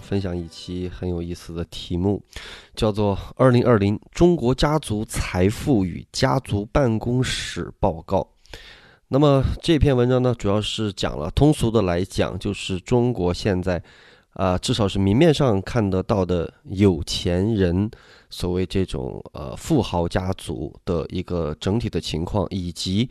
分享一期很有意思的题目，叫做《二零二零中国家族财富与家族办公室报告》。那么这篇文章呢，主要是讲了通俗的来讲，就是中国现在啊，至少是明面上看得到的有钱人，所谓这种呃富豪家族的一个整体的情况，以及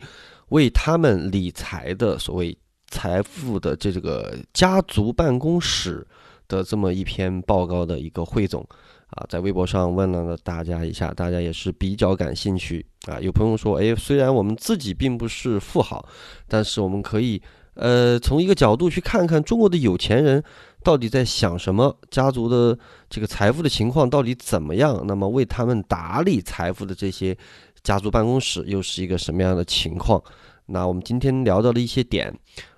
为他们理财的所谓。财富的这这个家族办公室的这么一篇报告的一个汇总啊，在微博上问了大家一下，大家也是比较感兴趣啊。有朋友说，哎，虽然我们自己并不是富豪，但是我们可以呃从一个角度去看看中国的有钱人到底在想什么，家族的这个财富的情况到底怎么样，那么为他们打理财富的这些家族办公室又是一个什么样的情况？那我们今天聊到了一些点。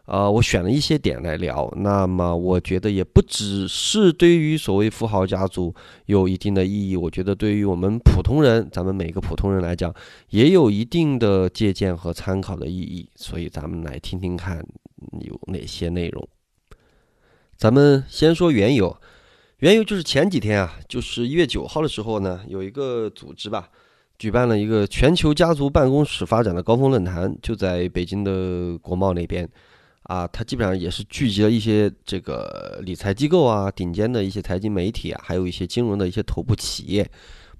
呃，我选了一些点来聊。那么，我觉得也不只是对于所谓富豪家族有一定的意义，我觉得对于我们普通人，咱们每个普通人来讲，也有一定的借鉴和参考的意义。所以，咱们来听听看有哪些内容。咱们先说缘由，缘由就是前几天啊，就是一月九号的时候呢，有一个组织吧。举办了一个全球家族办公室发展的高峰论坛，就在北京的国贸那边，啊，它基本上也是聚集了一些这个理财机构啊、顶尖的一些财经媒体啊，还有一些金融的一些头部企业，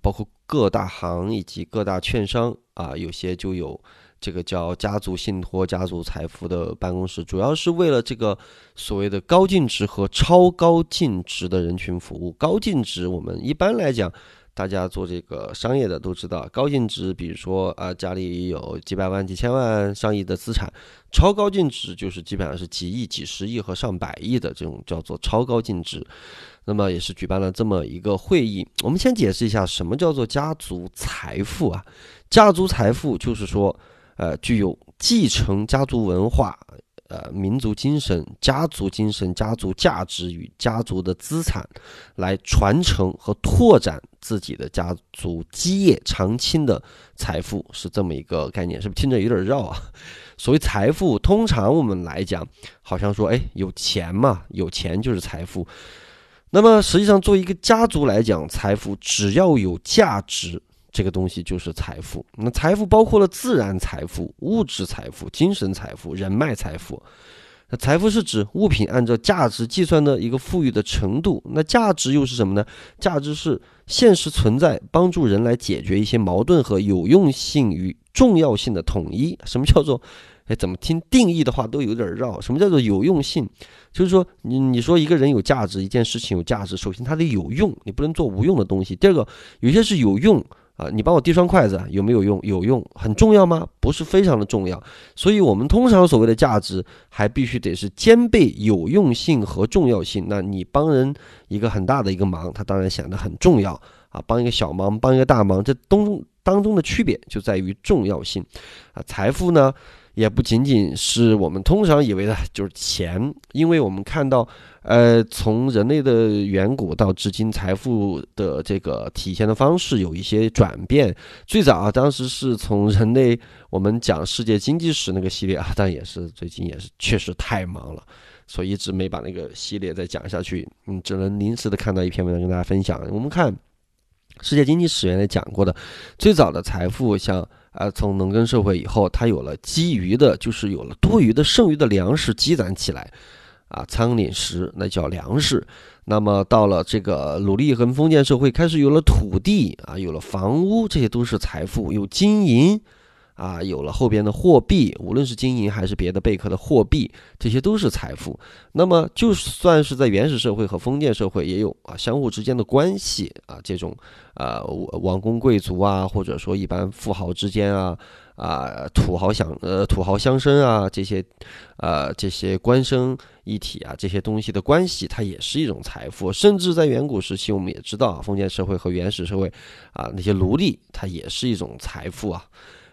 包括各大行以及各大券商啊，有些就有这个叫家族信托、家族财富的办公室，主要是为了这个所谓的高净值和超高净值的人群服务。高净值，我们一般来讲。大家做这个商业的都知道，高净值，比如说啊，家里有几百万、几千万、上亿的资产；超高净值就是基本上是几亿、几十亿和上百亿的这种叫做超高净值。那么也是举办了这么一个会议。我们先解释一下什么叫做家族财富啊？家族财富就是说，呃，具有继承家族文化。呃，民族精神、家族精神、家族价值与家族的资产，来传承和拓展自己的家族基业长青的财富，是这么一个概念，是不是听着有点绕啊？所谓财富，通常我们来讲，好像说，哎，有钱嘛，有钱就是财富。那么实际上，作为一个家族来讲，财富只要有价值。这个东西就是财富。那财富包括了自然财富、物质财富、精神财富、人脉财富。那财富是指物品按照价值计算的一个富裕的程度。那价值又是什么呢？价值是现实存在，帮助人来解决一些矛盾和有用性与重要性的统一。什么叫做？哎，怎么听定义的话都有点绕。什么叫做有用性？就是说，你你说一个人有价值，一件事情有价值，首先它得有用，你不能做无用的东西。第二个，有些是有用。啊，你帮我递双筷子有没有用？有用，很重要吗？不是非常的重要。所以，我们通常所谓的价值，还必须得是兼备有用性和重要性。那你帮人一个很大的一个忙，他当然显得很重要啊。帮一个小忙，帮一个大忙，这东当中的区别就在于重要性啊。财富呢？也不仅仅是我们通常以为的就是钱，因为我们看到，呃，从人类的远古到至今，财富的这个体现的方式有一些转变。最早啊，当时是从人类，我们讲世界经济史那个系列啊，但也是最近也是确实太忙了，所以一直没把那个系列再讲下去。嗯，只能临时的看到一篇文章跟大家分享。我们看世界经济史原来讲过的，最早的财富像。啊，从农耕社会以后，它有了基于的，就是有了多余的、剩余的粮食积攒起来，啊，仓廪实那叫粮食。那么到了这个奴隶和封建社会，开始有了土地啊，有了房屋，这些都是财富，有金银。啊，有了后边的货币，无论是金银还是别的贝壳的货币，这些都是财富。那么，就算是在原始社会和封建社会，也有啊相互之间的关系啊，这种啊王公贵族啊，或者说一般富豪之间啊，啊土豪相呃土豪相生啊，这些啊这些官绅一体啊，这些东西的关系，它也是一种财富。甚至在远古时期，我们也知道，啊封建社会和原始社会啊那些奴隶，它也是一种财富啊。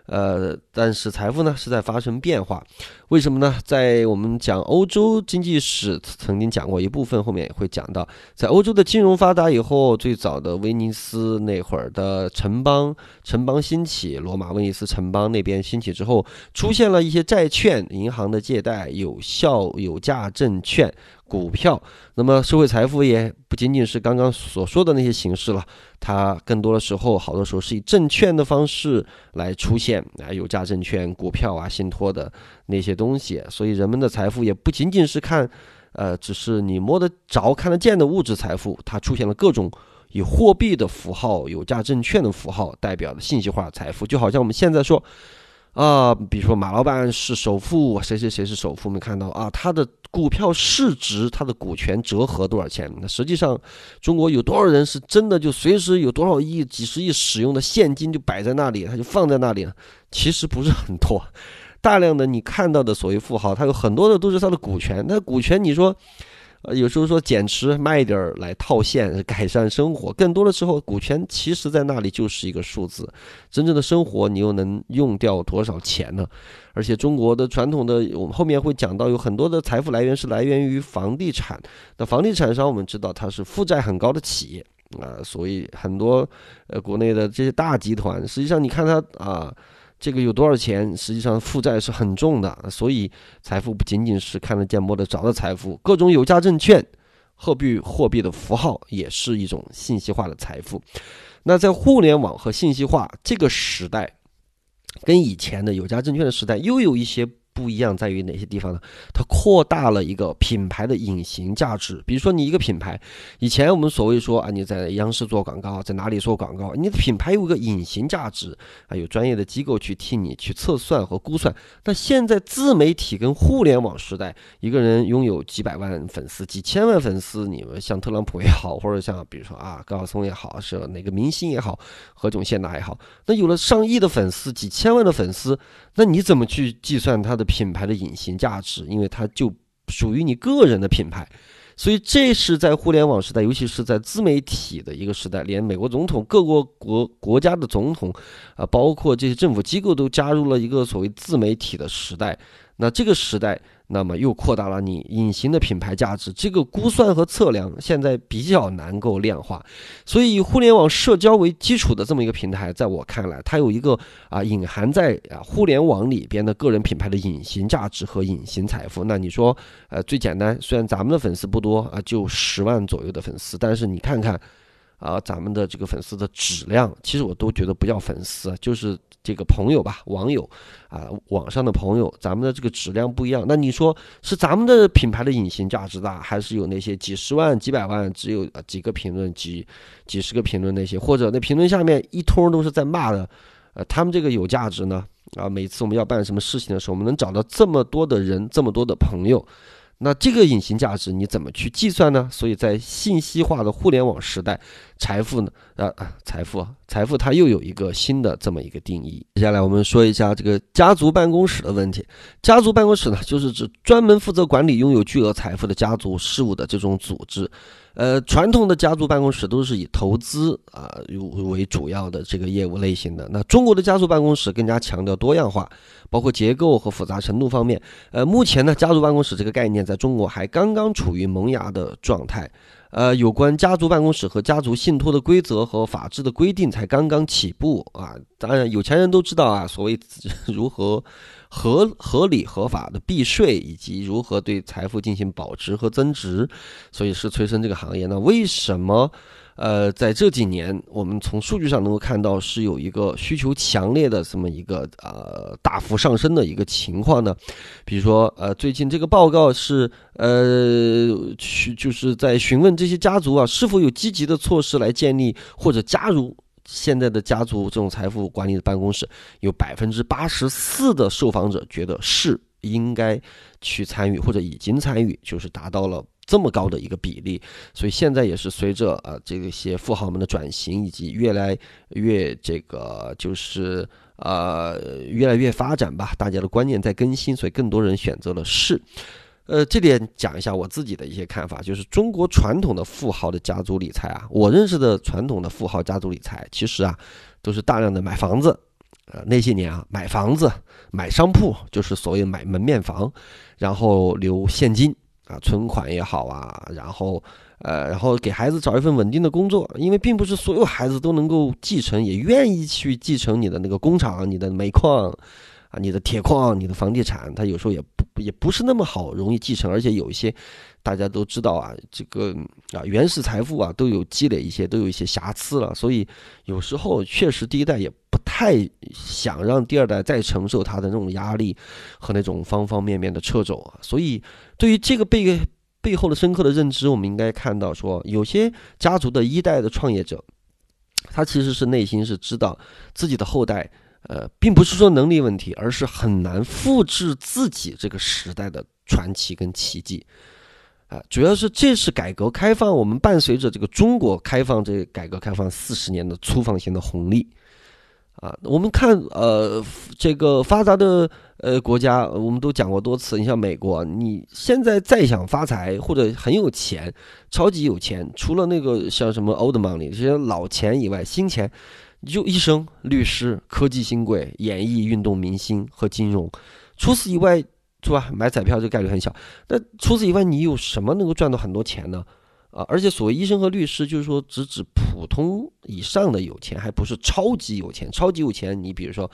呃，但是财富呢是在发生变化，为什么呢？在我们讲欧洲经济史曾经讲过一部分，后面也会讲到，在欧洲的金融发达以后，最早的威尼斯那会儿的城邦，城邦兴起，罗马威尼斯城邦那边兴起之后，出现了一些债券、银行的借贷、有效有价证券。股票，那么社会财富也不仅仅是刚刚所说的那些形式了，它更多的时候，好多时候是以证券的方式来出现啊，有价证券、股票啊、信托的那些东西。所以人们的财富也不仅仅是看，呃，只是你摸得着、看得见的物质财富，它出现了各种以货币的符号、有价证券的符号代表的信息化财富，就好像我们现在说。啊，比如说马老板是首富，谁谁谁是首富？我们看到啊，他的股票市值，他的股权折合多少钱？那实际上，中国有多少人是真的就随时有多少亿、几十亿使用的现金就摆在那里，他就放在那里？其实不是很多，大量的你看到的所谓富豪，他有很多的都是他的股权。那股权，你说？呃，有时候说减持卖一点儿来套现改善生活，更多的时候股权其实在那里就是一个数字，真正的生活你又能用掉多少钱呢？而且中国的传统的，我们后面会讲到有很多的财富来源是来源于房地产。那房地产商我们知道它是负债很高的企业啊，所以很多呃国内的这些大集团，实际上你看它啊。这个有多少钱？实际上负债是很重的，所以财富不仅仅是看得见摸得着的财富，各种有价证券、货币、货币的符号也是一种信息化的财富。那在互联网和信息化这个时代，跟以前的有价证券的时代又有一些。不一样在于哪些地方呢？它扩大了一个品牌的隐形价值。比如说，你一个品牌，以前我们所谓说啊，你在央视做广告，在哪里做广告，你的品牌有个隐形价值啊，有专业的机构去替你去测算和估算。那现在自媒体跟互联网时代，一个人拥有几百万粉丝、几千万粉丝，你们像特朗普也好，或者像比如说啊高晓松也好，是哪个明星也好，何炅、谢娜也好，那有了上亿的粉丝、几千万的粉丝，那你怎么去计算他的？品牌的隐形价值，因为它就属于你个人的品牌，所以这是在互联网时代，尤其是在自媒体的一个时代，连美国总统、各国国国家的总统，啊，包括这些政府机构都加入了一个所谓自媒体的时代。那这个时代。那么又扩大了你隐形的品牌价值，这个估算和测量现在比较难够量化，所以以互联网社交为基础的这么一个平台，在我看来，它有一个啊隐含在啊互联网里边的个人品牌的隐形价值和隐形财富。那你说，呃，最简单，虽然咱们的粉丝不多啊，就十万左右的粉丝，但是你看看。啊，咱们的这个粉丝的质量，其实我都觉得不叫粉丝，就是这个朋友吧，网友啊，网上的朋友，咱们的这个质量不一样。那你说是咱们的品牌的隐形价值大，还是有那些几十万、几百万，只有几个评论、几几十个评论那些，或者那评论下面一通都是在骂的，呃，他们这个有价值呢？啊，每次我们要办什么事情的时候，我们能找到这么多的人，这么多的朋友。那这个隐形价值你怎么去计算呢？所以在信息化的互联网时代，财富呢？啊啊，财富，财富它又有一个新的这么一个定义。接下来我们说一下这个家族办公室的问题。家族办公室呢，就是指专门负责管理拥有巨额财富的家族事务的这种组织。呃，传统的家族办公室都是以投资啊为主要的这个业务类型的。那中国的家族办公室更加强调多样化，包括结构和复杂程度方面。呃，目前呢，家族办公室这个概念在中国还刚刚处于萌芽的状态。呃，有关家族办公室和家族信托的规则和法制的规定才刚刚起步啊。当然，有钱人都知道啊，所谓 如何。合合理合法的避税，以及如何对财富进行保值和增值，所以是催生这个行业。那为什么，呃，在这几年，我们从数据上能够看到是有一个需求强烈的这么一个呃大幅上升的一个情况呢？比如说，呃，最近这个报告是呃去就是在询问这些家族啊是否有积极的措施来建立或者加入。现在的家族这种财富管理的办公室，有百分之八十四的受访者觉得是应该去参与或者已经参与，就是达到了这么高的一个比例。所以现在也是随着啊这些富豪们的转型，以及越来越这个就是呃越来越发展吧，大家的观念在更新，所以更多人选择了是。呃，这点讲一下我自己的一些看法，就是中国传统的富豪的家族理财啊，我认识的传统的富豪家族理财，其实啊，都是大量的买房子，呃，那些年啊，买房子、买商铺，就是所谓买门面房，然后留现金啊，存款也好啊，然后呃，然后给孩子找一份稳定的工作，因为并不是所有孩子都能够继承，也愿意去继承你的那个工厂、你的煤矿啊、你的铁矿、你的房地产，它有时候也不也不是那么好容易继承，而且有一些。大家都知道啊，这个啊原始财富啊都有积累一些，都有一些瑕疵了，所以有时候确实第一代也不太想让第二代再承受他的那种压力和那种方方面面的掣肘啊。所以对于这个背背后的深刻的认知，我们应该看到说，有些家族的一代的创业者，他其实是内心是知道自己的后代，呃，并不是说能力问题，而是很难复制自己这个时代的传奇跟奇迹。啊，主要是这是改革开放，我们伴随着这个中国开放这改革开放四十年的粗放型的红利，啊，我们看呃这个发达的呃国家，我们都讲过多次，你像美国，你现在再想发财或者很有钱，超级有钱，除了那个像什么 old money 这些老钱以外，新钱就医生、律师、科技新贵、演艺、运动明星和金融，除此以外。是吧？买彩票这概率很小。那除此以外，你有什么能够赚到很多钱呢？啊，而且所谓医生和律师，就是说只指普通以上的有钱，还不是超级有钱。超级有钱，你比如说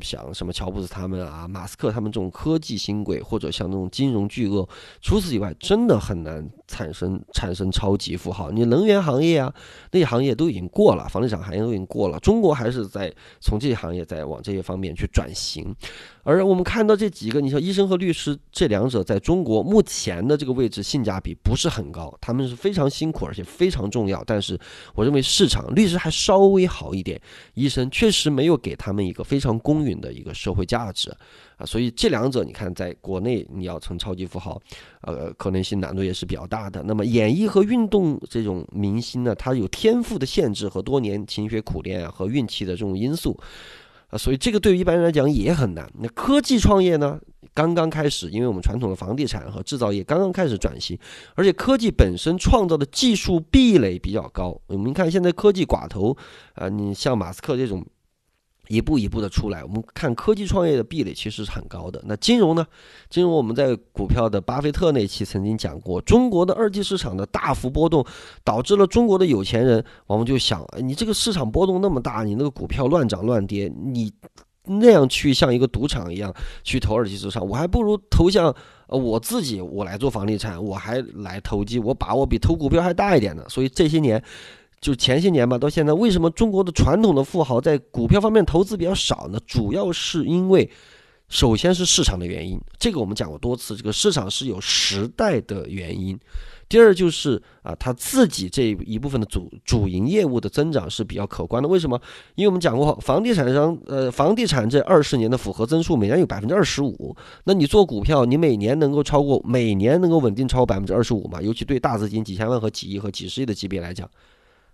像什么乔布斯他们啊，马斯克他们这种科技新贵，或者像那种金融巨鳄。除此以外，真的很难产生产生超级富豪。你能源行业啊，那些行业都已经过了，房地产行业都已经过了。中国还是在从这些行业在往这些方面去转型。而我们看到这几个，你说医生和律师这两者在中国目前的这个位置性价比不是很高，他们是非常辛苦而且非常重要。但是我认为市场律师还稍微好一点，医生确实没有给他们一个非常公允的一个社会价值啊。所以这两者你看，在国内你要成超级富豪，呃，可能性难度也是比较大的。那么演艺和运动这种明星呢，他有天赋的限制和多年勤学苦练啊和运气的这种因素。啊，所以这个对于一般人来讲也很难。那科技创业呢，刚刚开始，因为我们传统的房地产和制造业刚刚开始转型，而且科技本身创造的技术壁垒比较高。我们看现在科技寡头，啊，你像马斯克这种。一步一步的出来，我们看科技创业的壁垒其实是很高的。那金融呢？金融我们在股票的巴菲特那期曾经讲过，中国的二级市场的大幅波动，导致了中国的有钱人往往就想：你这个市场波动那么大，你那个股票乱涨乱跌，你那样去像一个赌场一样去投二级市场，我还不如投向我自己，我来做房地产，我还来投机，我把握比投股票还大一点呢。所以这些年。就前些年吧，到现在，为什么中国的传统的富豪在股票方面投资比较少呢？主要是因为，首先是市场的原因，这个我们讲过多次，这个市场是有时代的原因。第二就是啊，他自己这一部分的主主营业务的增长是比较可观的。为什么？因为我们讲过，房地产商呃，房地产这二十年的复合增速每年有百分之二十五，那你做股票，你每年能够超过每年能够稳定超过百分之二十五嘛？尤其对大资金几千万和几亿和几十亿的级别来讲。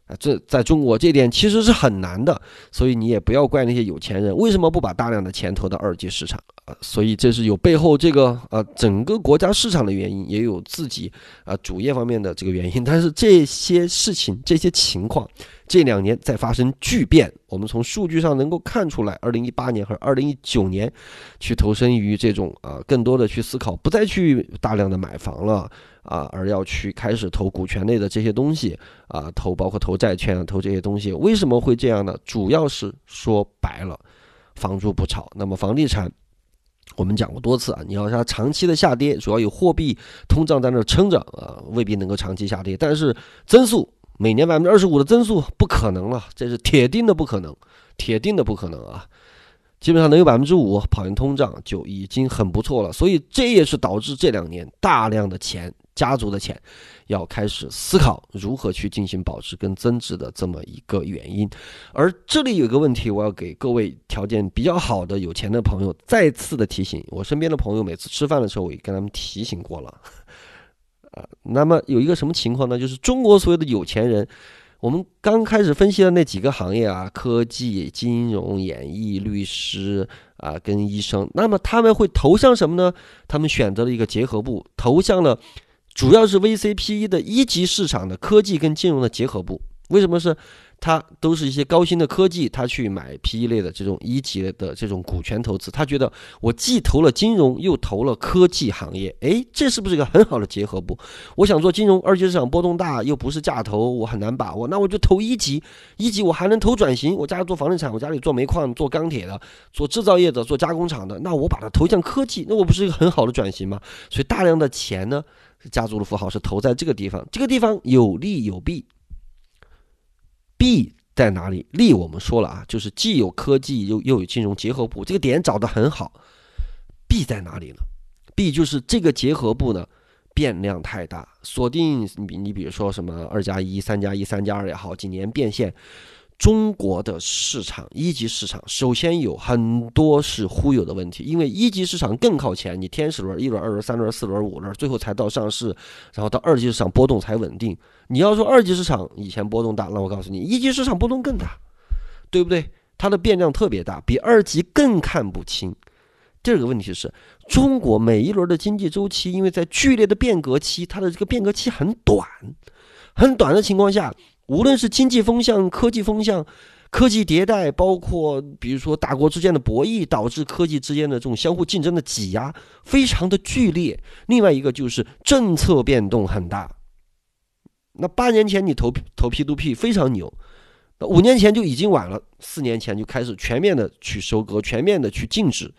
啊，这在中国这点其实是很难的，所以你也不要怪那些有钱人为什么不把大量的钱投到二级市场啊？所以这是有背后这个呃整个国家市场的原因，也有自己啊主业方面的这个原因。但是这些事情、这些情况，这两年在发生巨变。我们从数据上能够看出来，二零一八年和二零一九年，去投身于这种啊更多的去思考，不再去大量的买房了。啊，而要去开始投股权类的这些东西啊，投包括投债券啊，投这些东西，为什么会这样呢？主要是说白了，房住不炒。那么房地产，我们讲过多次啊，你要它长期的下跌，主要有货币通胀在那撑着啊，未必能够长期下跌。但是增速每年百分之二十五的增速不可能了，这是铁定的不可能，铁定的不可能啊。基本上能有百分之五跑赢通胀就已经很不错了。所以这也是导致这两年大量的钱。家族的钱，要开始思考如何去进行保值跟增值的这么一个原因。而这里有一个问题，我要给各位条件比较好的有钱的朋友再次的提醒。我身边的朋友每次吃饭的时候，我也跟他们提醒过了。那么有一个什么情况呢？就是中国所有的有钱人，我们刚开始分析的那几个行业啊，科技、金融、演艺、律师啊，跟医生，那么他们会投向什么呢？他们选择了一个结合部，投向了。主要是 VCPE 的一级市场的科技跟金融的结合部为什么是？他都是一些高新的科技，他去买 PE 类的这种一级的这种股权投资，他觉得我既投了金融，又投了科技行业，哎，这是不是一个很好的结合部？我想做金融，二级市场波动大，又不是价投，我很难把握，那我就投一级，一级我还能投转型，我家里做房地产，我家里做煤矿、做钢铁的，做制造业的，做加工厂的，那我把它投向科技，那我不是一个很好的转型吗？所以大量的钱呢，家族的富豪是投在这个地方，这个地方有利有弊。弊在哪里？利我们说了啊，就是既有科技又又有金融结合部，这个点找得很好。弊在哪里呢？弊就是这个结合部呢变量太大，锁定你你比如说什么二加一、三加一、三加二也好，几年变现。中国的市场一级市场，首先有很多是忽悠的问题，因为一级市场更靠前，你天使轮、一轮、二轮、三轮、四轮、五轮，最后才到上市，然后到二级市场波动才稳定。你要说二级市场以前波动大，那我告诉你，一级市场波动更大，对不对？它的变量特别大，比二级更看不清。第二个问题是中国每一轮的经济周期，因为在剧烈的变革期，它的这个变革期很短，很短的情况下。无论是经济风向、科技风向、科技迭代，包括比如说大国之间的博弈，导致科技之间的这种相互竞争的挤压非常的剧烈。另外一个就是政策变动很大。那八年前你投投 P to P 非常牛，那五年前就已经晚了，四年前就开始全面的去收割，全面的去禁止。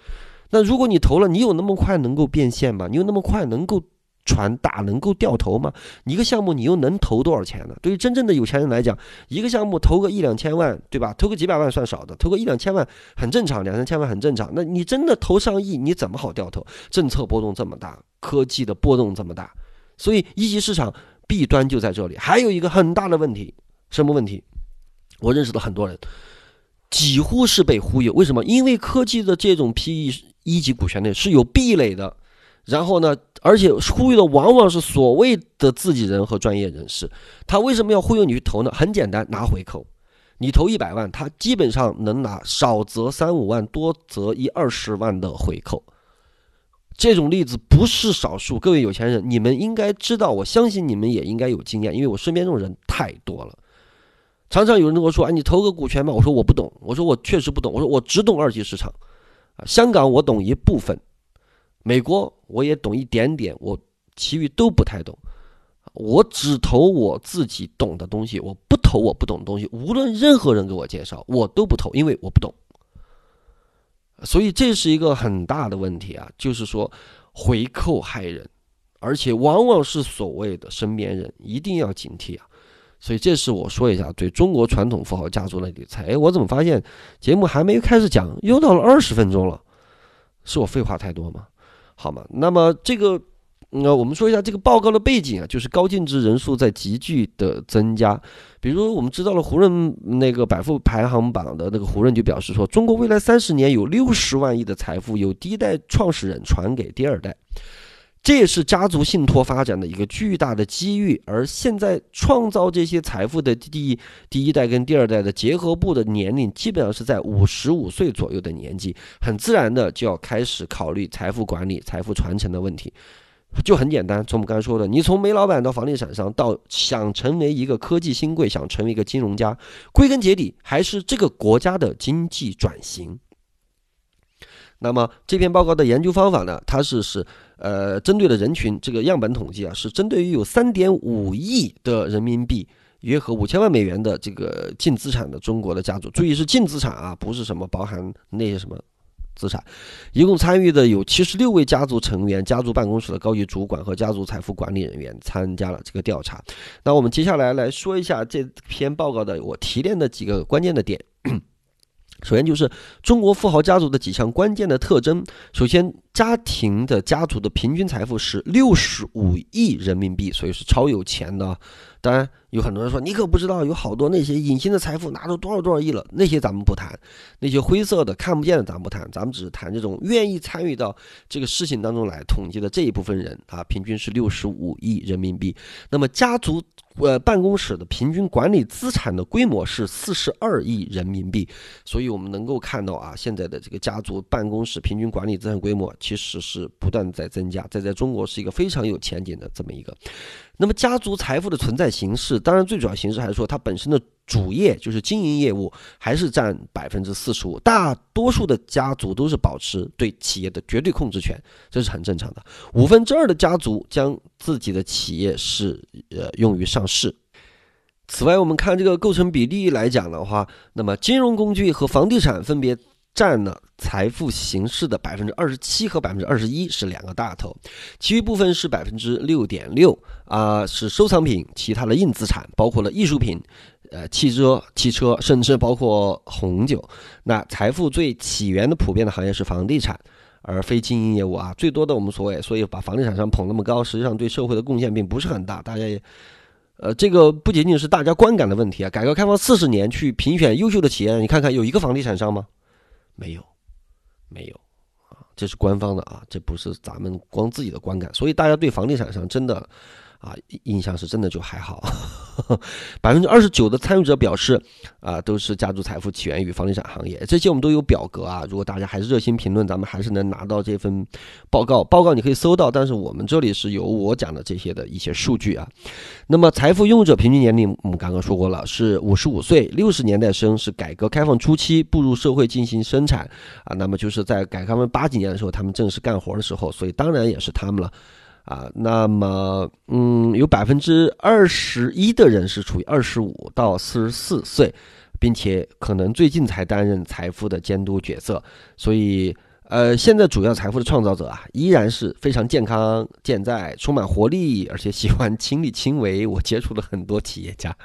那如果你投了，你有那么快能够变现吗？你有那么快能够？船大能够掉头吗？一个项目你又能投多少钱呢？对于真正的有钱人来讲，一个项目投个一两千万，对吧？投个几百万算少的，投个一两千万很正常，两三千万很正常。那你真的投上亿，你怎么好掉头？政策波动这么大，科技的波动这么大，所以一级市场弊端就在这里。还有一个很大的问题，什么问题？我认识的很多人几乎是被忽悠。为什么？因为科技的这种 PE 一级股权类是有壁垒的。然后呢？而且忽悠的往往是所谓的自己人和专业人士。他为什么要忽悠你去投呢？很简单，拿回扣。你投一百万，他基本上能拿少则三五万，多则一二十万的回扣。这种例子不是少数。各位有钱人，你们应该知道，我相信你们也应该有经验，因为我身边这种人太多了。常常有人跟我说：“哎，你投个股权吧。”我说：“我不懂。”我说：“我确实不懂。”我说：“我只懂二级市场。”啊，香港我懂一部分。美国我也懂一点点，我其余都不太懂。我只投我自己懂的东西，我不投我不懂的东西。无论任何人给我介绍，我都不投，因为我不懂。所以这是一个很大的问题啊，就是说回扣害人，而且往往是所谓的身边人，一定要警惕啊。所以这是我说一下对中国传统富豪家族的理财。哎，我怎么发现节目还没开始讲，又到了二十分钟了？是我废话太多吗？好吗？那么这个，那我们说一下这个报告的背景啊，就是高净值人数在急剧的增加。比如我们知道了胡润那个百富排行榜的那个胡润就表示说，中国未来三十年有六十万亿的财富由第一代创始人传给第二代。这也是家族信托发展的一个巨大的机遇，而现在创造这些财富的第第一代跟第二代的结合部的年龄，基本上是在五十五岁左右的年纪，很自然的就要开始考虑财富管理、财富传承的问题。就很简单，从我们刚才说的，你从煤老板到房地产商，到想成为一个科技新贵，想成为一个金融家，归根结底还是这个国家的经济转型。那么这篇报告的研究方法呢？它是是呃针对的人群这个样本统计啊，是针对于有三点五亿的人民币，约合五千万美元的这个净资产的中国的家族。注意是净资产啊，不是什么包含那些什么资产。一共参与的有七十六位家族成员、家族办公室的高级主管和家族财富管理人员参加了这个调查。那我们接下来来说一下这篇报告的我提炼的几个关键的点。首先就是中国富豪家族的几项关键的特征。首先，家庭的家族的平均财富是六十五亿人民币，所以是超有钱的。当然，有很多人说你可不知道，有好多那些隐形的财富拿出多少多少亿了，那些咱们不谈，那些灰色的看不见的咱不谈，咱们只是谈这种愿意参与到这个事情当中来统计的这一部分人啊，平均是六十五亿人民币。那么家族呃办公室的平均管理资产的规模是四十二亿人民币，所以我们能够看到啊，现在的这个家族办公室平均管理资产规模其实是不断在增加，在在中国是一个非常有前景的这么一个。那么家族财富的存在形式，当然最主要形式还是说它本身的主业就是经营业务，还是占百分之四十五。大多数的家族都是保持对企业的绝对控制权，这是很正常的。五分之二的家族将自己的企业是呃用于上市。此外，我们看这个构成比例来讲的话，那么金融工具和房地产分别。占了财富形式的百分之二十七和百分之二十一是两个大头，其余部分是百分之六点六啊，是收藏品、其他的硬资产，包括了艺术品、呃汽车、汽车，甚至包括红酒。那财富最起源的普遍的行业是房地产，而非经营业务啊。最多的我们所谓，所以把房地产商捧那么高，实际上对社会的贡献并不是很大。大家也，呃，这个不仅仅是大家观感的问题啊。改革开放四十年去评选优秀的企业，你看看有一个房地产商吗？没有，没有，啊，这是官方的啊，这不是咱们光自己的观感，所以大家对房地产上真的。啊，印象是真的就还好。百分之二十九的参与者表示，啊，都是家族财富起源于房地产行业。这些我们都有表格啊，如果大家还是热心评论，咱们还是能拿到这份报告。报告你可以搜到，但是我们这里是有我讲的这些的一些数据啊。那么，财富拥有者平均年龄，我们刚刚说过了，是五十五岁，六十年代生，是改革开放初期步入社会进行生产啊。那么就是在改革开放八几年的时候，他们正式干活的时候，所以当然也是他们了。啊，那么，嗯，有百分之二十一的人是处于二十五到四十四岁，并且可能最近才担任财富的监督角色，所以。呃，现在主要财富的创造者啊，依然是非常健康、健在、充满活力，而且喜欢亲力亲为。我接触了很多企业家，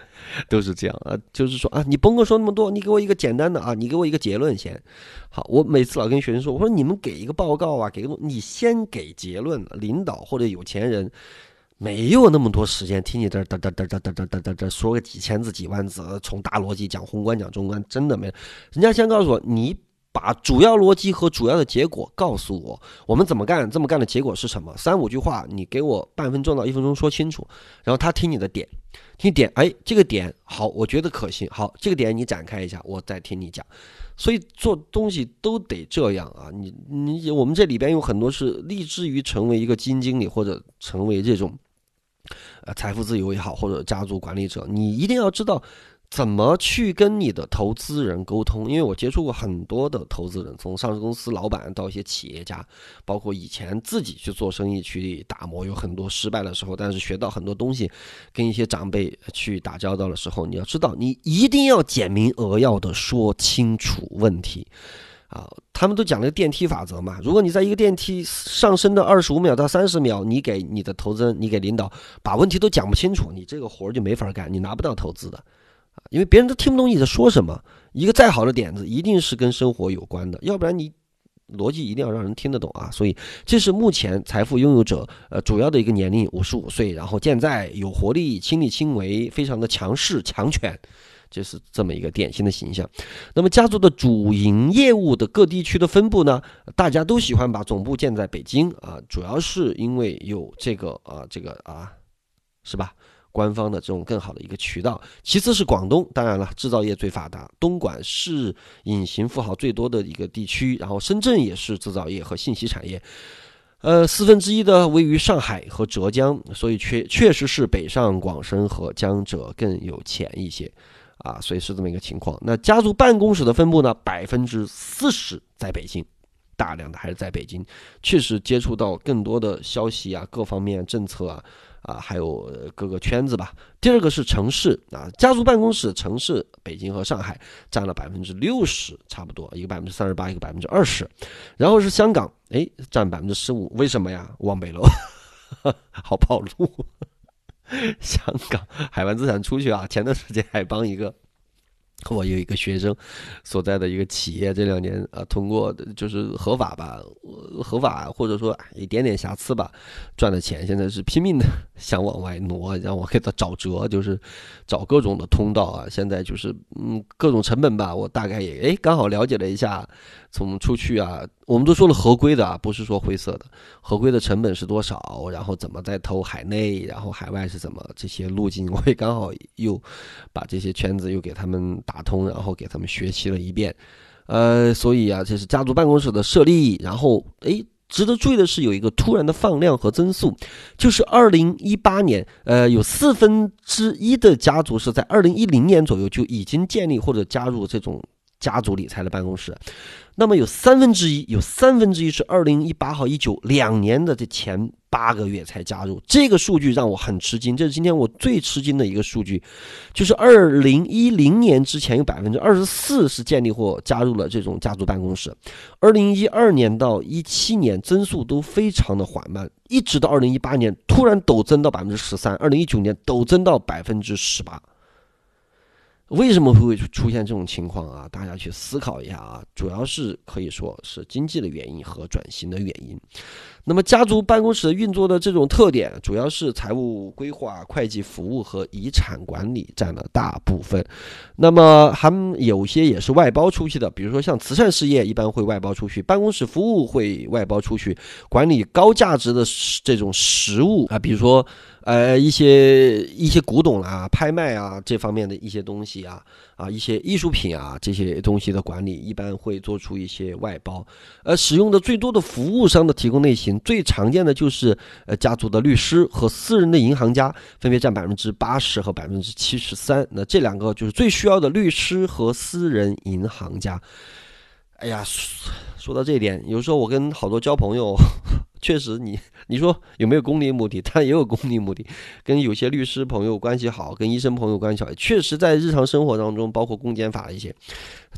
都是这样啊，就是说啊，你甭跟我说那么多，你给我一个简单的啊，你给我一个结论先。好，我每次老跟学生说，我说你们给一个报告啊，给个你先给结论。领导或者有钱人没有那么多时间听你这哒哒哒哒哒哒哒哒哒说个几千字、几万字，从大逻辑讲宏观讲中观，真的没。人家先告诉我你。把主要逻辑和主要的结果告诉我，我们怎么干？这么干的结果是什么？三五句话，你给我半分钟到一分钟说清楚，然后他听你的点，听点，哎，这个点好，我觉得可行，好，这个点你展开一下，我再听你讲。所以做东西都得这样啊！你你我们这里边有很多是立志于成为一个基金经理或者成为这种，呃，财富自由也好，或者家族管理者，你一定要知道。怎么去跟你的投资人沟通？因为我接触过很多的投资人，从上市公司老板到一些企业家，包括以前自己去做生意去打磨，有很多失败的时候，但是学到很多东西。跟一些长辈去打交道的时候，你要知道，你一定要简明扼要的说清楚问题啊！他们都讲了电梯法则嘛，如果你在一个电梯上升的二十五秒到三十秒，你给你的投资人，你给领导把问题都讲不清楚，你这个活儿就没法干，你拿不到投资的。因为别人都听不懂你在说什么。一个再好的点子，一定是跟生活有关的，要不然你逻辑一定要让人听得懂啊。所以，这是目前财富拥有者呃主要的一个年龄，五十五岁，然后健在、有活力、亲力亲为、非常的强势、强权，这是这么一个典型的形象。那么，家族的主营业务的各地区的分布呢？大家都喜欢把总部建在北京啊，主要是因为有这个啊，这个啊，是吧？官方的这种更好的一个渠道，其次是广东，当然了，制造业最发达，东莞是隐形富豪最多的一个地区，然后深圳也是制造业和信息产业，呃，四分之一的位于上海和浙江，所以确确实是北上广深和江浙更有钱一些，啊，所以是这么一个情况。那家族办公室的分布呢，百分之四十在北京，大量的还是在北京，确实接触到更多的消息啊，各方面政策啊。啊，还有各个圈子吧。第二个是城市啊，家族办公室城市，北京和上海占了百分之六十，差不多一个百分之三十八，一个百分之二十。然后是香港，哎，占百分之十五。为什么呀？望北楼，好跑路。香港海外资产出去啊，前段时间还帮一个。我有一个学生所在的一个企业，这两年啊，通过就是合法吧，合法或者说一点点瑕疵吧，赚的钱现在是拼命的 想往外挪，让我给他找辙，就是找各种的通道啊。现在就是嗯，各种成本吧，我大概也哎刚好了解了一下，从出去啊。我们都说了合规的啊，不是说灰色的。合规的成本是多少？然后怎么再投海内？然后海外是怎么？这些路径 我也刚好又把这些圈子又给他们打通，然后给他们学习了一遍。呃，所以啊，这是家族办公室的设立。然后，哎，值得注意的是，有一个突然的放量和增速，就是二零一八年，呃，有四分之一的家族是在二零一零年左右就已经建立或者加入这种家族理财的办公室。那么有三分之一，有三分之一是二零一八号一九两年的这前八个月才加入，这个数据让我很吃惊，这是今天我最吃惊的一个数据，就是二零一零年之前有百分之二十四是建立或加入了这种家族办公室，二零一二年到一七年增速都非常的缓慢，一直到二零一八年突然陡增到百分之十三，二零一九年陡增到百分之十八。为什么会出现这种情况啊？大家去思考一下啊，主要是可以说是经济的原因和转型的原因。那么家族办公室运作的这种特点，主要是财务规划、会计服务和遗产管理占了大部分。那么还有些也是外包出去的，比如说像慈善事业一般会外包出去，办公室服务会外包出去，管理高价值的这种实物啊，比如说。呃，一些一些古董啊、拍卖啊这方面的一些东西啊，啊，一些艺术品啊这些东西的管理，一般会做出一些外包。呃，使用的最多的服务商的提供类型，最常见的就是呃家族的律师和私人的银行家，分别占百分之八十和百分之七十三。那这两个就是最需要的律师和私人银行家。哎呀，说到这一点，有时候我跟好多交朋友。确实，你 你说有没有功利目的？他也有功利目的，跟有些律师朋友关系好，跟医生朋友关系好，确实在日常生活当中，包括公检法一些，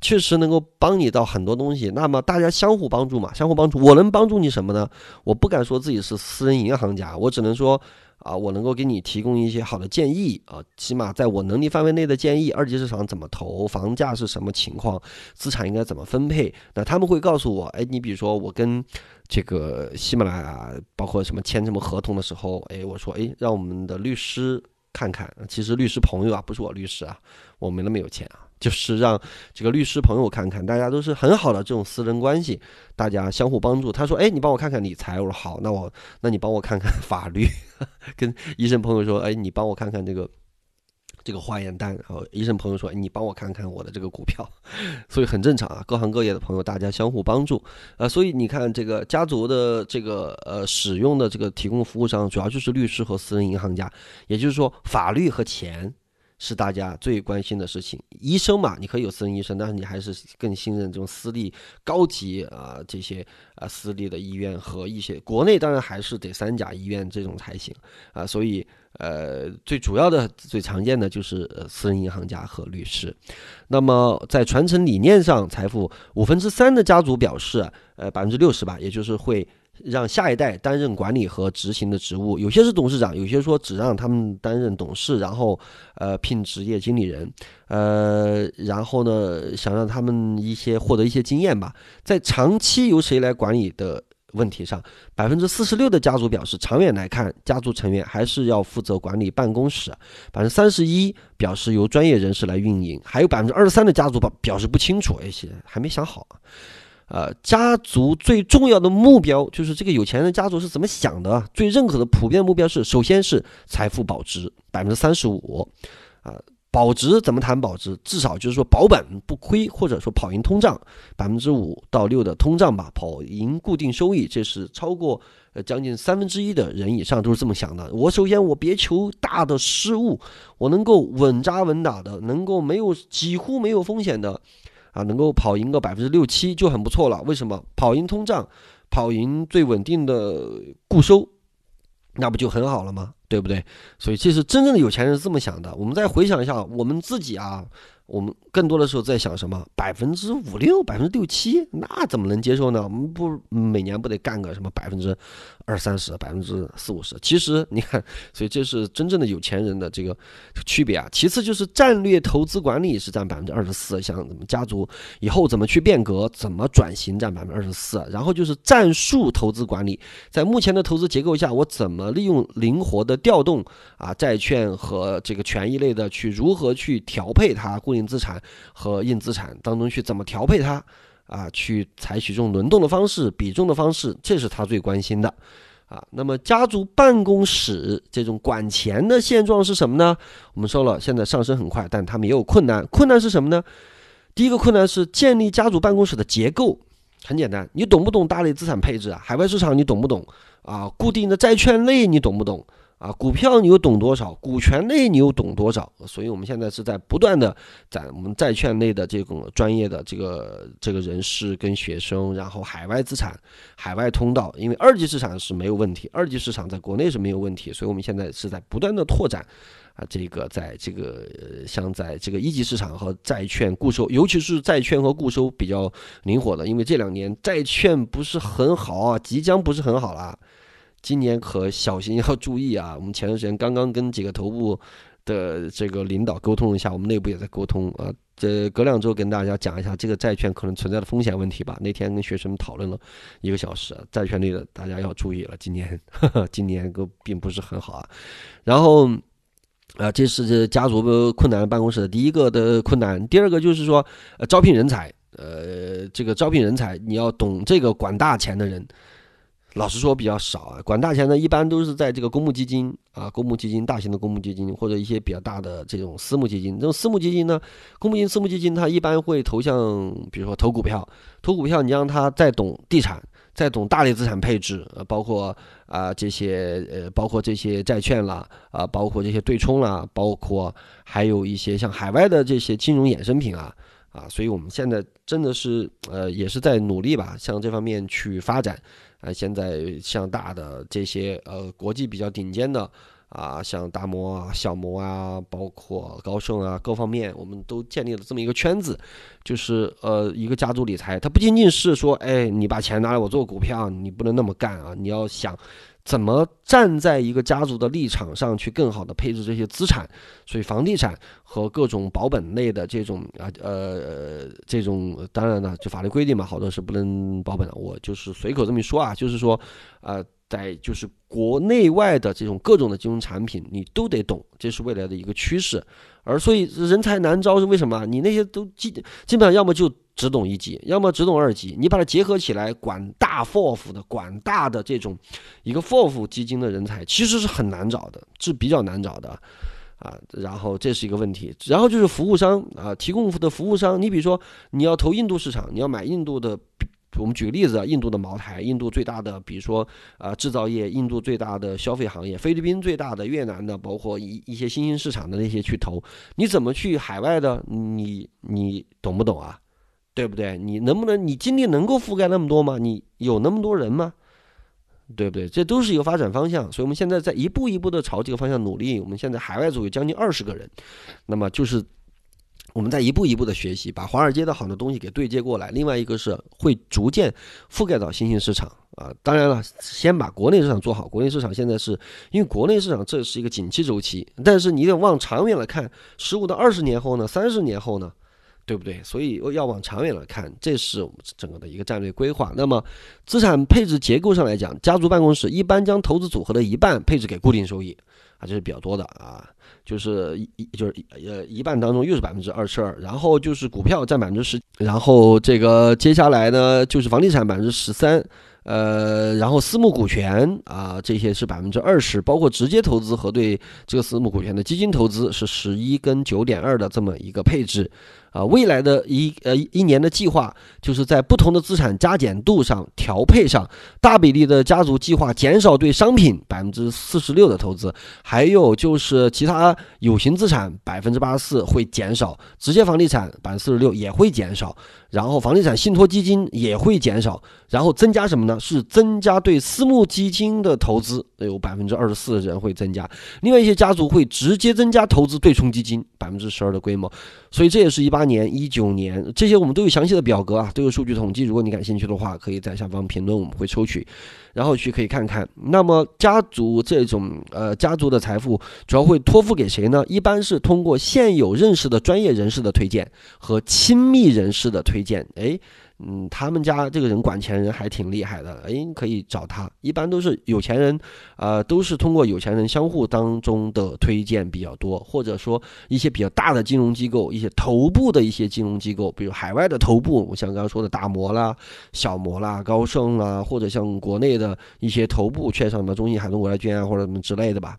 确实能够帮你到很多东西。那么大家相互帮助嘛，相互帮助，我能帮助你什么呢？我不敢说自己是私人银行家，我只能说。啊，我能够给你提供一些好的建议啊，起码在我能力范围内的建议。二级市场怎么投，房价是什么情况，资产应该怎么分配？那他们会告诉我，哎，你比如说我跟这个喜马拉雅，包括什么签什么合同的时候，哎，我说，哎，让我们的律师看看。其实律师朋友啊，不是我律师啊，我没那么有钱啊。就是让这个律师朋友看看，大家都是很好的这种私人关系，大家相互帮助。他说：“哎，你帮我看看理财。”我说：“好，那我那你帮我看看法律。”跟医生朋友说：“哎，你帮我看看这个这个化验单。”然后医生朋友说：“你帮我看看我的这个股票。”所以很正常啊，各行各业的朋友大家相互帮助啊。所以你看，这个家族的这个呃使用的这个提供服务商，主要就是律师和私人银行家，也就是说法律和钱。是大家最关心的事情。医生嘛，你可以有私人医生，但是你还是更信任这种私立高级啊这些啊私立的医院和一些国内当然还是得三甲医院这种才行啊。所以呃，最主要的、最常见的就是私人银行家和律师。那么在传承理念上，财富五分之三的家族表示，呃，百分之六十吧，也就是会。让下一代担任管理和执行的职务，有些是董事长，有些说只让他们担任董事，然后呃聘职业经理人，呃，然后呢想让他们一些获得一些经验吧。在长期由谁来管理的问题上，百分之四十六的家族表示，长远来看，家族成员还是要负责管理办公室。百分之三十一表示由专业人士来运营，还有百分之二十三的家族表表示不清楚，哎，些还没想好。呃，家族最重要的目标就是这个有钱人家族是怎么想的？最认可的普遍目标是，首先是财富保值，百分之三十五，啊，保值怎么谈保值？至少就是说保本不亏，或者说跑赢通胀，百分之五到六的通胀吧，跑赢固定收益，这是超过呃将近三分之一的人以上都是这么想的。我首先我别求大的失误，我能够稳扎稳打的，能够没有几乎没有风险的。啊，能够跑赢个百分之六七就很不错了。为什么？跑赢通胀，跑赢最稳定的固收，那不就很好了吗？对不对？所以，其实真正的有钱人是这么想的。我们再回想一下，我们自己啊。我们更多的时候在想什么？百分之五六、百分之六七，那怎么能接受呢？我们不每年不得干个什么百分之二三十、百分之四五十？其实你看，所以这是真正的有钱人的这个区别啊。其次就是战略投资管理是占百分之二十四，像怎么家族以后怎么去变革、怎么转型占百分之二十四。然后就是战术投资管理，在目前的投资结构下，我怎么利用灵活的调动啊债券和这个权益类的去如何去调配它？硬资产和硬资产当中去怎么调配它啊？去采取这种轮动的方式、比重的方式，这是他最关心的啊。那么家族办公室这种管钱的现状是什么呢？我们说了，现在上升很快，但他们也有困难。困难是什么呢？第一个困难是建立家族办公室的结构很简单，你懂不懂大类资产配置啊？海外市场你懂不懂啊？固定的债券类你懂不懂啊？股票你又懂多少？股权类你又懂多少？所以我们现在是在不断的在我们债券类的这种专业的这个这个人士跟学生，然后海外资产、海外通道，因为二级市场是没有问题，二级市场在国内是没有问题，所以我们现在是在不断的拓展。啊，这个在这个像在这个一级市场和债券固收，尤其是债券和固收比较灵活的，因为这两年债券不是很好啊，即将不是很好了，今年可小心要注意啊。我们前段时间刚刚跟几个头部的这个领导沟通一下，我们内部也在沟通啊，这隔两周跟大家讲一下这个债券可能存在的风险问题吧。那天跟学生们讨论了一个小时，债券类的大家要注意了，今年 今年都并不是很好啊，然后。啊，这是家族困难办公室的第一个的困难。第二个就是说，呃，招聘人才，呃，这个招聘人才，你要懂这个管大钱的人。老实说比较少啊，管大钱的一般都是在这个公募基金啊，公募基金、大型的公募基金或者一些比较大的这种私募基金。这种私募基金呢，公募基金、私募基金，它一般会投向，比如说投股票，投股票，你让他再懂地产。再懂大类资产配置，呃，包括啊这些，呃，包括这些债券啦，啊，包括这些对冲啦，包括还有一些像海外的这些金融衍生品啊，啊，所以我们现在真的是，呃，也是在努力吧，向这方面去发展，啊，现在像大的这些，呃，国际比较顶尖的。啊，像大摩啊、小摩啊，包括高盛啊，各方面我们都建立了这么一个圈子，就是呃，一个家族理财，它不仅仅是说，哎，你把钱拿来我做股票，你不能那么干啊，你要想怎么站在一个家族的立场上去更好的配置这些资产，所以房地产和各种保本类的这种啊呃这种，当然呢，就法律规定嘛，好多是不能保本的，我就是随口这么一说啊，就是说，呃。在就是国内外的这种各种的金融产品，你都得懂，这是未来的一个趋势。而所以人才难招是为什么？你那些都基基本上要么就只懂一级，要么只懂二级。你把它结合起来，管大 FOF 的、管大的这种一个 FOF 基金的人才，其实是很难找的，是比较难找的啊。然后这是一个问题。然后就是服务商啊，提供的服务商，你比如说你要投印度市场，你要买印度的。我们举个例子啊，印度的茅台，印度最大的，比如说啊制造业，印度最大的消费行业，菲律宾最大的，越南的，包括一一些新兴市场的那些去投，你怎么去海外的？你你懂不懂啊？对不对？你能不能你精力能够覆盖那么多吗？你有那么多人吗？对不对？这都是一个发展方向，所以我们现在在一步一步的朝这个方向努力。我们现在海外组有将近二十个人，那么就是。我们在一步一步的学习，把华尔街的好多东西给对接过来。另外一个是会逐渐覆盖到新兴市场啊。当然了，先把国内市场做好。国内市场现在是因为国内市场这是一个景气周期，但是你得往长远来看，十五到二十年后呢，三十年后呢，对不对？所以要往长远来看，这是我们整个的一个战略规划。那么资产配置结构上来讲，家族办公室一般将投资组合的一半配置给固定收益啊，这是比较多的啊。就是一就是呃一半当中又是百分之二十二，然后就是股票占百分之十，然后这个接下来呢就是房地产百分之十三，呃，然后私募股权啊这些是百分之二十，包括直接投资和对这个私募股权的基金投资是十一跟九点二的这么一个配置。啊，未来的一呃一年的计划，就是在不同的资产加减度上调配上，大比例的家族计划减少对商品百分之四十六的投资，还有就是其他有形资产百分之八十四会减少，直接房地产百分之四十六也会减少，然后房地产信托基金也会减少，然后增加什么呢？是增加对私募基金的投资，有百分之二十四的人会增加，另外一些家族会直接增加投资对冲基金百分之十二的规模，所以这也是一八。年一九年这些我们都有详细的表格啊，都有数据统计。如果你感兴趣的话，可以在下方评论，我们会抽取，然后去可以看看。那么家族这种呃家族的财富主要会托付给谁呢？一般是通过现有认识的专业人士的推荐和亲密人士的推荐。哎。嗯，他们家这个人管钱人还挺厉害的，哎，可以找他。一般都是有钱人，呃，都是通过有钱人相互当中的推荐比较多，或者说一些比较大的金融机构，一些头部的一些金融机构，比如海外的头部，我像刚刚说的大摩啦、小摩啦、高盛啦，或者像国内的一些头部券商的中信海通国债券啊，或者什么之类的吧。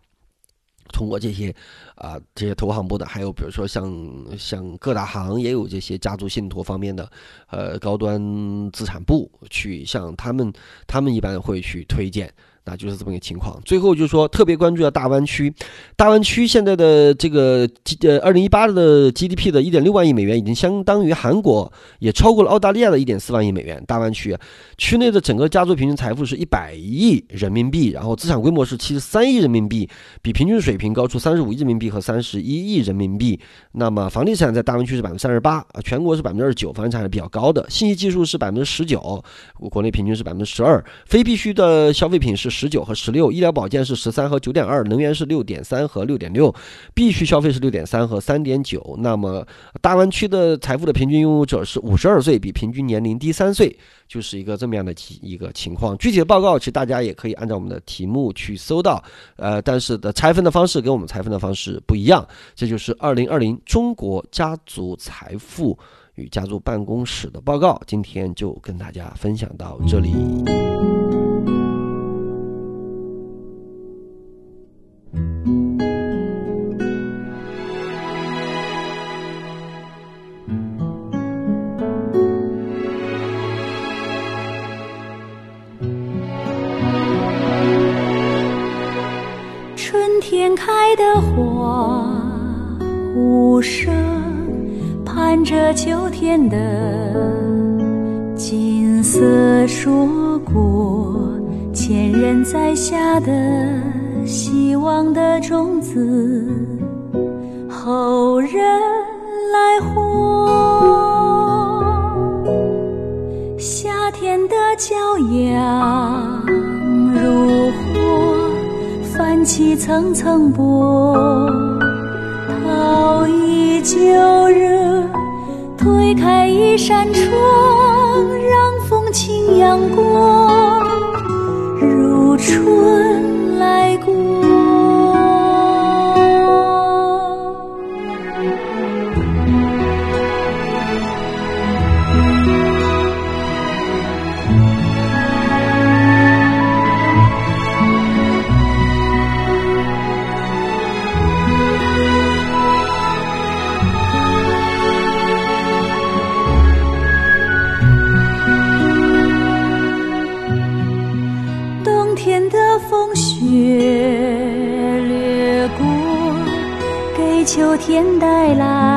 通过这些，啊，这些投行部的，还有比如说像像各大行也有这些家族信托方面的，呃，高端资产部去向他们，他们一般会去推荐。那就是这么个情况。最后就是说，特别关注一下大湾区，大湾区现在的这个 G 呃，二零一八的 GDP 的一点六万亿美元，已经相当于韩国，也超过了澳大利亚的一点四万亿美元。大湾区区内的整个家族平均财富是一百亿人民币，然后资产规模是七十三亿人民币，比平均水平高出三十五亿人民币和三十一亿人民币。那么房地产在大湾区是百分之三十八，啊，全国是百分之二十九，房地产还是比较高的。信息技术是百分之十九，国内平均是百分之十二。非必需的消费品是。十九和十六，医疗保健是十三和九点二，能源是六点三和六点六，必须消费是六点三和三点九。那么大湾区的财富的平均拥有者是五十二岁，比平均年龄低三岁，就是一个这么样的一个情况。具体的报告其实大家也可以按照我们的题目去搜到，呃，但是的拆分的方式跟我们拆分的方式不一样。这就是二零二零中国家族财富与家族办公室的报告，今天就跟大家分享到这里。盼着秋天的金色硕果。前人栽下的希望的种子，后人来获。夏天的骄阳如火。泛起层层波，涛依旧热，一扇窗，让风轻扬过，如春秋天带来。